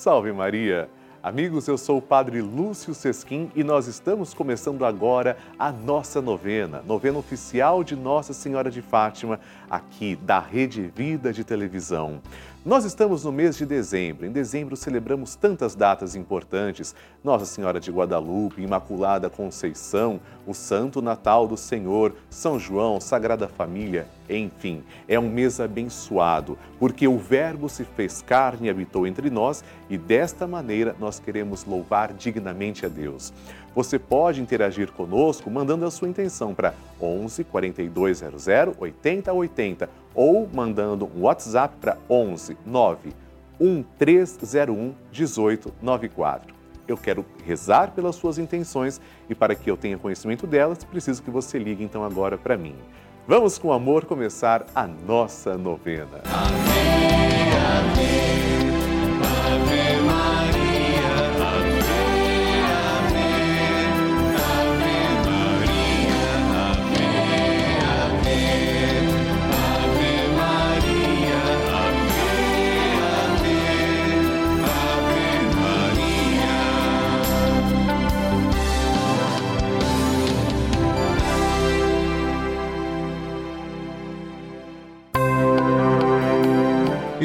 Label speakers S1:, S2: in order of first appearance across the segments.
S1: Salve Maria! Amigos, eu sou o Padre Lúcio Sesquim e nós estamos começando agora a nossa novena, novena oficial de Nossa Senhora de Fátima, aqui da Rede Vida de Televisão. Nós estamos no mês de dezembro. Em dezembro celebramos tantas datas importantes: Nossa Senhora de Guadalupe, Imaculada Conceição, o Santo Natal do Senhor, São João, Sagrada Família, enfim, é um mês abençoado, porque o Verbo se fez carne e habitou entre nós e desta maneira nós queremos louvar dignamente a Deus. Você pode interagir conosco mandando a sua intenção para 11 4200 8080 ou mandando um WhatsApp para 11 9 1301 1894. Eu quero rezar pelas suas intenções e para que eu tenha conhecimento delas, preciso que você ligue então agora para mim. Vamos com amor começar a nossa novena. Amém,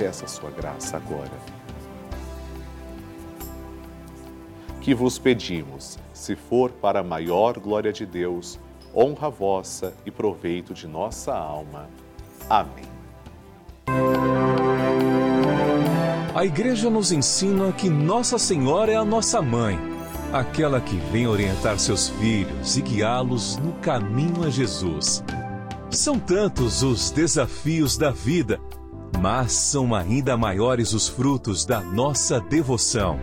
S1: peça a sua graça agora. Que vos pedimos, se for para a maior glória de Deus, honra vossa e proveito de nossa alma. Amém.
S2: A Igreja nos ensina que Nossa Senhora é a nossa mãe, aquela que vem orientar seus filhos e guiá-los no caminho a Jesus. São tantos os desafios da vida, mas são ainda maiores os frutos da nossa devoção.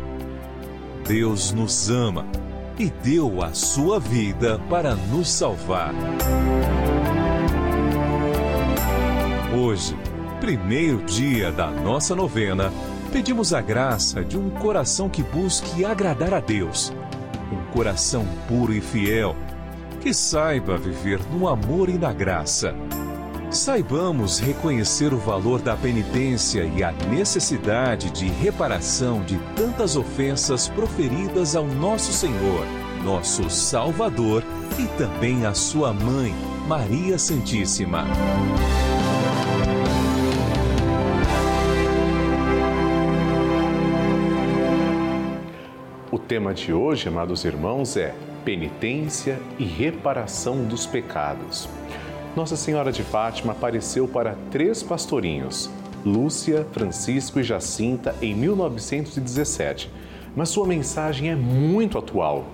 S2: Deus nos ama e deu a sua vida para nos salvar. Hoje, primeiro dia da nossa novena, pedimos a graça de um coração que busque agradar a Deus. Um coração puro e fiel, que saiba viver no amor e na graça. Saibamos reconhecer o valor da penitência e a necessidade de reparação de tantas ofensas proferidas ao nosso Senhor, nosso Salvador e também à sua mãe, Maria Santíssima.
S1: O tema de hoje, amados irmãos, é penitência e reparação dos pecados. Nossa Senhora de Fátima apareceu para três pastorinhos, Lúcia, Francisco e Jacinta, em 1917. Mas sua mensagem é muito atual.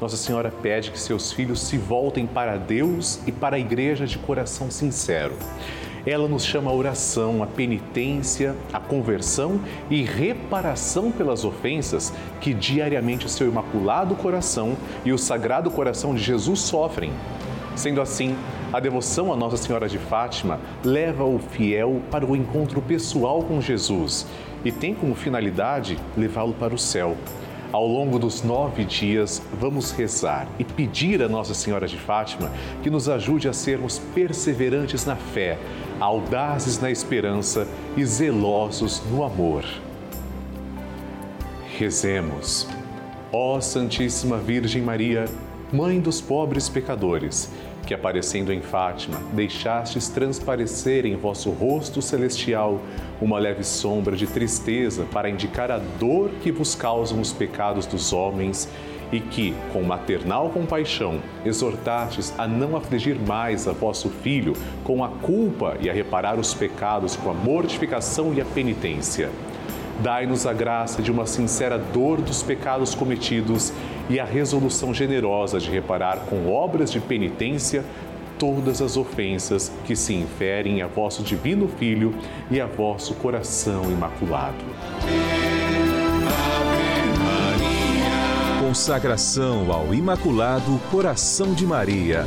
S1: Nossa Senhora pede que seus filhos se voltem para Deus e para a igreja de coração sincero. Ela nos chama a oração, a penitência, a conversão e reparação pelas ofensas que diariamente o seu imaculado coração e o sagrado coração de Jesus sofrem. Sendo assim, a devoção a Nossa Senhora de Fátima leva o fiel para o encontro pessoal com Jesus e tem como finalidade levá-lo para o céu. Ao longo dos nove dias, vamos rezar e pedir a Nossa Senhora de Fátima que nos ajude a sermos perseverantes na fé, audazes na esperança e zelosos no amor. Rezemos. Ó Santíssima Virgem Maria, Mãe dos pobres pecadores, que aparecendo em Fátima, deixastes transparecer em vosso rosto celestial uma leve sombra de tristeza para indicar a dor que vos causam os pecados dos homens e que, com maternal compaixão, exortastes a não afligir mais a vosso filho com a culpa e a reparar os pecados com a mortificação e a penitência. Dai-nos a graça de uma sincera dor dos pecados cometidos e a resolução generosa de reparar com obras de penitência todas as ofensas que se inferem a vosso divino Filho e a vosso coração imaculado.
S2: Consagração ao Imaculado Coração de Maria.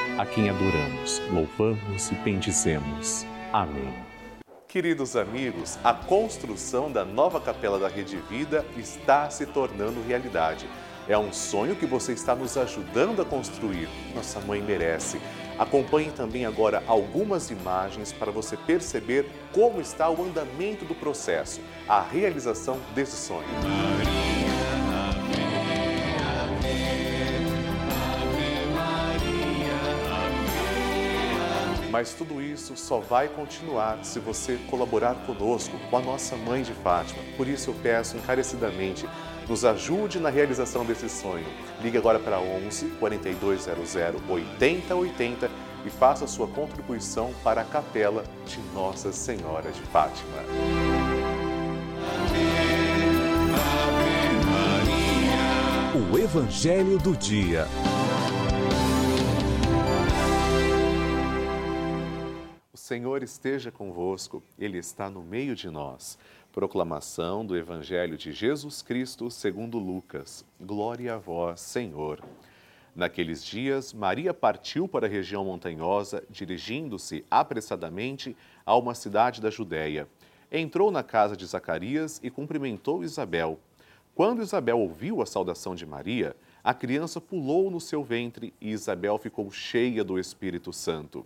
S1: a quem adoramos, louvamos e bendizemos. Amém. Queridos amigos, a construção da nova capela da Rede Vida está se tornando realidade. É um sonho que você está nos ajudando a construir. Nossa mãe merece. Acompanhe também agora algumas imagens para você perceber como está o andamento do processo, a realização desse sonho. Mas tudo isso só vai continuar se você colaborar conosco, com a nossa Mãe de Fátima. Por isso eu peço encarecidamente, nos ajude na realização desse sonho. Ligue agora para 11 4200 8080 e faça sua contribuição para a capela de Nossa Senhora de Fátima.
S2: O Evangelho do Dia.
S1: Senhor esteja convosco, Ele está no meio de nós. Proclamação do Evangelho de Jesus Cristo segundo Lucas. Glória a vós, Senhor. Naqueles dias, Maria partiu para a região montanhosa, dirigindo-se apressadamente a uma cidade da Judéia. Entrou na casa de Zacarias e cumprimentou Isabel. Quando Isabel ouviu a saudação de Maria, a criança pulou no seu ventre e Isabel ficou cheia do Espírito Santo.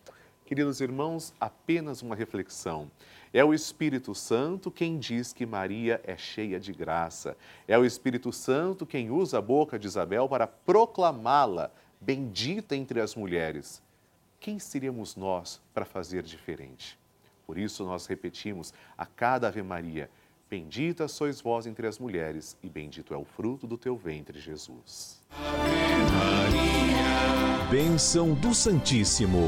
S1: Queridos irmãos, apenas uma reflexão. É o Espírito Santo quem diz que Maria é cheia de graça. É o Espírito Santo quem usa a boca de Isabel para proclamá-la bendita entre as mulheres. Quem seríamos nós para fazer diferente? Por isso nós repetimos a cada Ave Maria: Bendita sois vós entre as mulheres, e bendito é o fruto do teu ventre, Jesus. Ave
S2: Maria. Bênção do Santíssimo.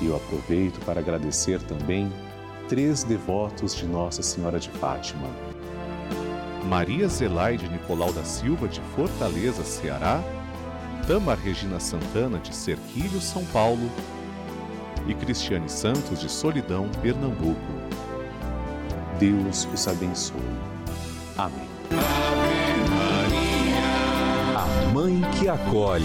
S1: e eu aproveito para agradecer também três devotos de Nossa Senhora de Fátima.
S2: Maria Zelaide Nicolau da Silva, de Fortaleza, Ceará, Tamar Regina Santana, de Serquilho, São Paulo, e Cristiane Santos, de Solidão, Pernambuco.
S1: Deus os abençoe. Amém.
S2: Ave Maria, a Mãe que acolhe.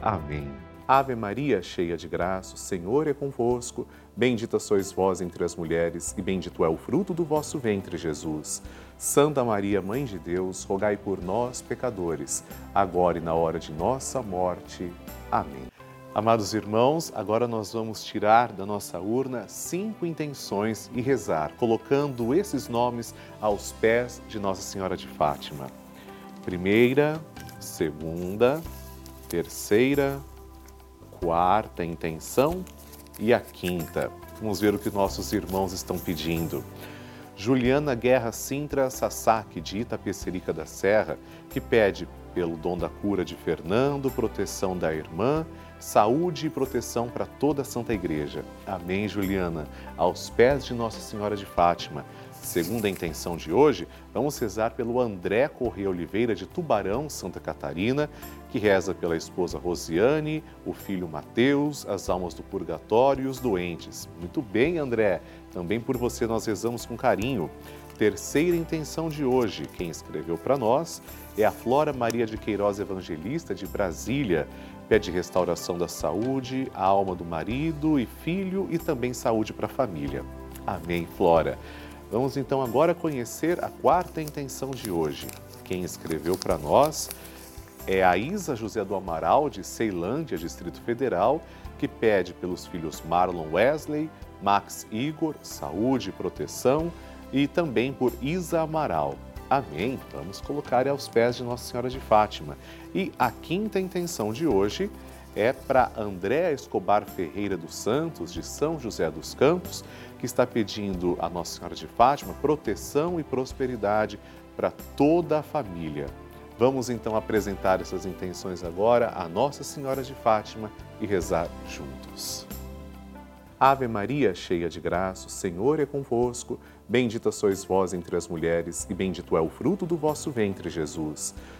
S1: Amém. Ave Maria, cheia de graça, o Senhor é convosco. Bendita sois vós entre as mulheres, e bendito é o fruto do vosso ventre, Jesus. Santa Maria, Mãe de Deus, rogai por nós, pecadores, agora e na hora de nossa morte. Amém. Amados irmãos, agora nós vamos tirar da nossa urna cinco intenções e rezar, colocando esses nomes aos pés de Nossa Senhora de Fátima. Primeira, segunda, terceira, quarta intenção e a quinta. Vamos ver o que nossos irmãos estão pedindo. Juliana Guerra Sintra Sasaki, de Itapecerica da Serra, que pede pelo dom da cura de Fernando, proteção da irmã, saúde e proteção para toda a Santa Igreja. Amém, Juliana. Aos pés de Nossa Senhora de Fátima. Segundo a intenção de hoje, vamos rezar pelo André Correia Oliveira de Tubarão, Santa Catarina, que reza pela esposa Rosiane, o filho Mateus, as almas do purgatório e os doentes. Muito bem, André. Também por você nós rezamos com carinho. Terceira intenção de hoje, quem escreveu para nós é a Flora Maria de Queiroz Evangelista de Brasília. Pede restauração da saúde, a alma do marido e filho e também saúde para a família. Amém, Flora. Vamos então agora conhecer a quarta intenção de hoje. Quem escreveu para nós é a Isa José do Amaral, de Ceilândia, Distrito Federal, que pede pelos filhos Marlon Wesley, Max Igor, saúde e proteção, e também por Isa Amaral. Amém. Vamos colocar aos pés de Nossa Senhora de Fátima. E a quinta intenção de hoje é para André Escobar Ferreira dos Santos, de São José dos Campos, que está pedindo a Nossa Senhora de Fátima proteção e prosperidade para toda a família. Vamos então apresentar essas intenções agora a Nossa Senhora de Fátima e rezar juntos. Ave Maria, cheia de graça, o Senhor é convosco. Bendita sois vós entre as mulheres, e bendito é o fruto do vosso ventre, Jesus.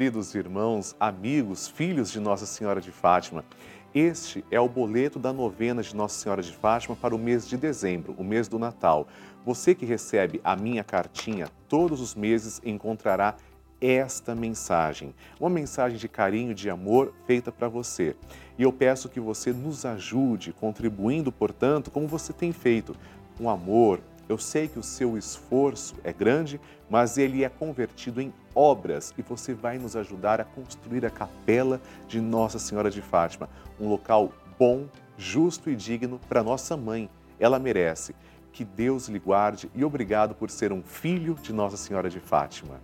S1: Queridos irmãos, amigos, filhos de Nossa Senhora de Fátima, este é o boleto da novena de Nossa Senhora de Fátima para o mês de dezembro, o mês do Natal. Você que recebe a minha cartinha todos os meses encontrará esta mensagem, uma mensagem de carinho, de amor feita para você. E eu peço que você nos ajude, contribuindo, portanto, como você tem feito, com amor, eu sei que o seu esforço é grande, mas ele é convertido em obras e você vai nos ajudar a construir a capela de Nossa Senhora de Fátima, um local bom, justo e digno para nossa mãe. Ela merece. Que Deus lhe guarde e obrigado por ser um filho de Nossa Senhora de Fátima.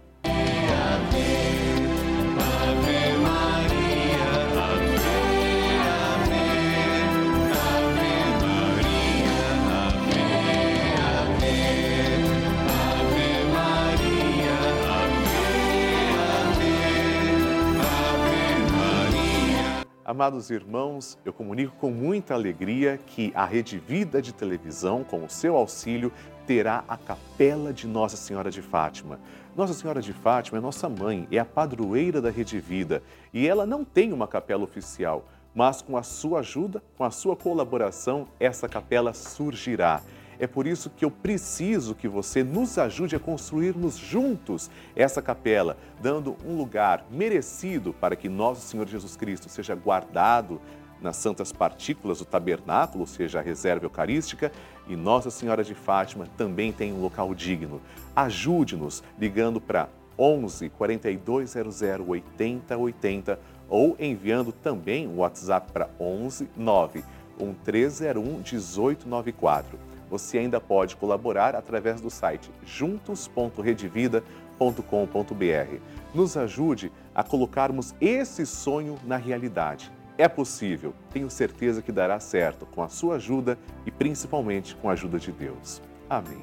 S1: Amados irmãos, eu comunico com muita alegria que a Rede Vida de Televisão, com o seu auxílio, terá a Capela de Nossa Senhora de Fátima. Nossa Senhora de Fátima é nossa mãe, é a padroeira da Rede Vida e ela não tem uma capela oficial, mas com a sua ajuda, com a sua colaboração, essa capela surgirá. É por isso que eu preciso que você nos ajude a construirmos juntos essa capela, dando um lugar merecido para que nosso Senhor Jesus Cristo seja guardado nas santas partículas do tabernáculo, ou seja, a reserva eucarística, e Nossa Senhora de Fátima também tem um local digno. Ajude-nos ligando para 11 4200 8080 ou enviando também o WhatsApp para 11 9 1301 1894. Você ainda pode colaborar através do site juntos.redevida.com.br. Nos ajude a colocarmos esse sonho na realidade. É possível, tenho certeza que dará certo com a sua ajuda e principalmente com a ajuda de Deus. Amém.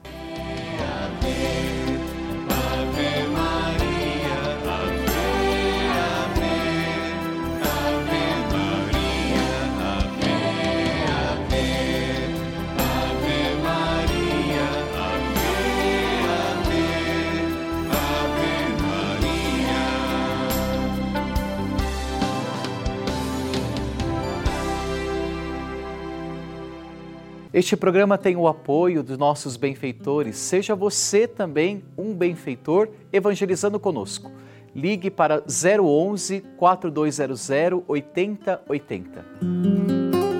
S3: Este programa tem o apoio dos nossos benfeitores. Seja você também um benfeitor evangelizando conosco. Ligue para 011 4200 8080.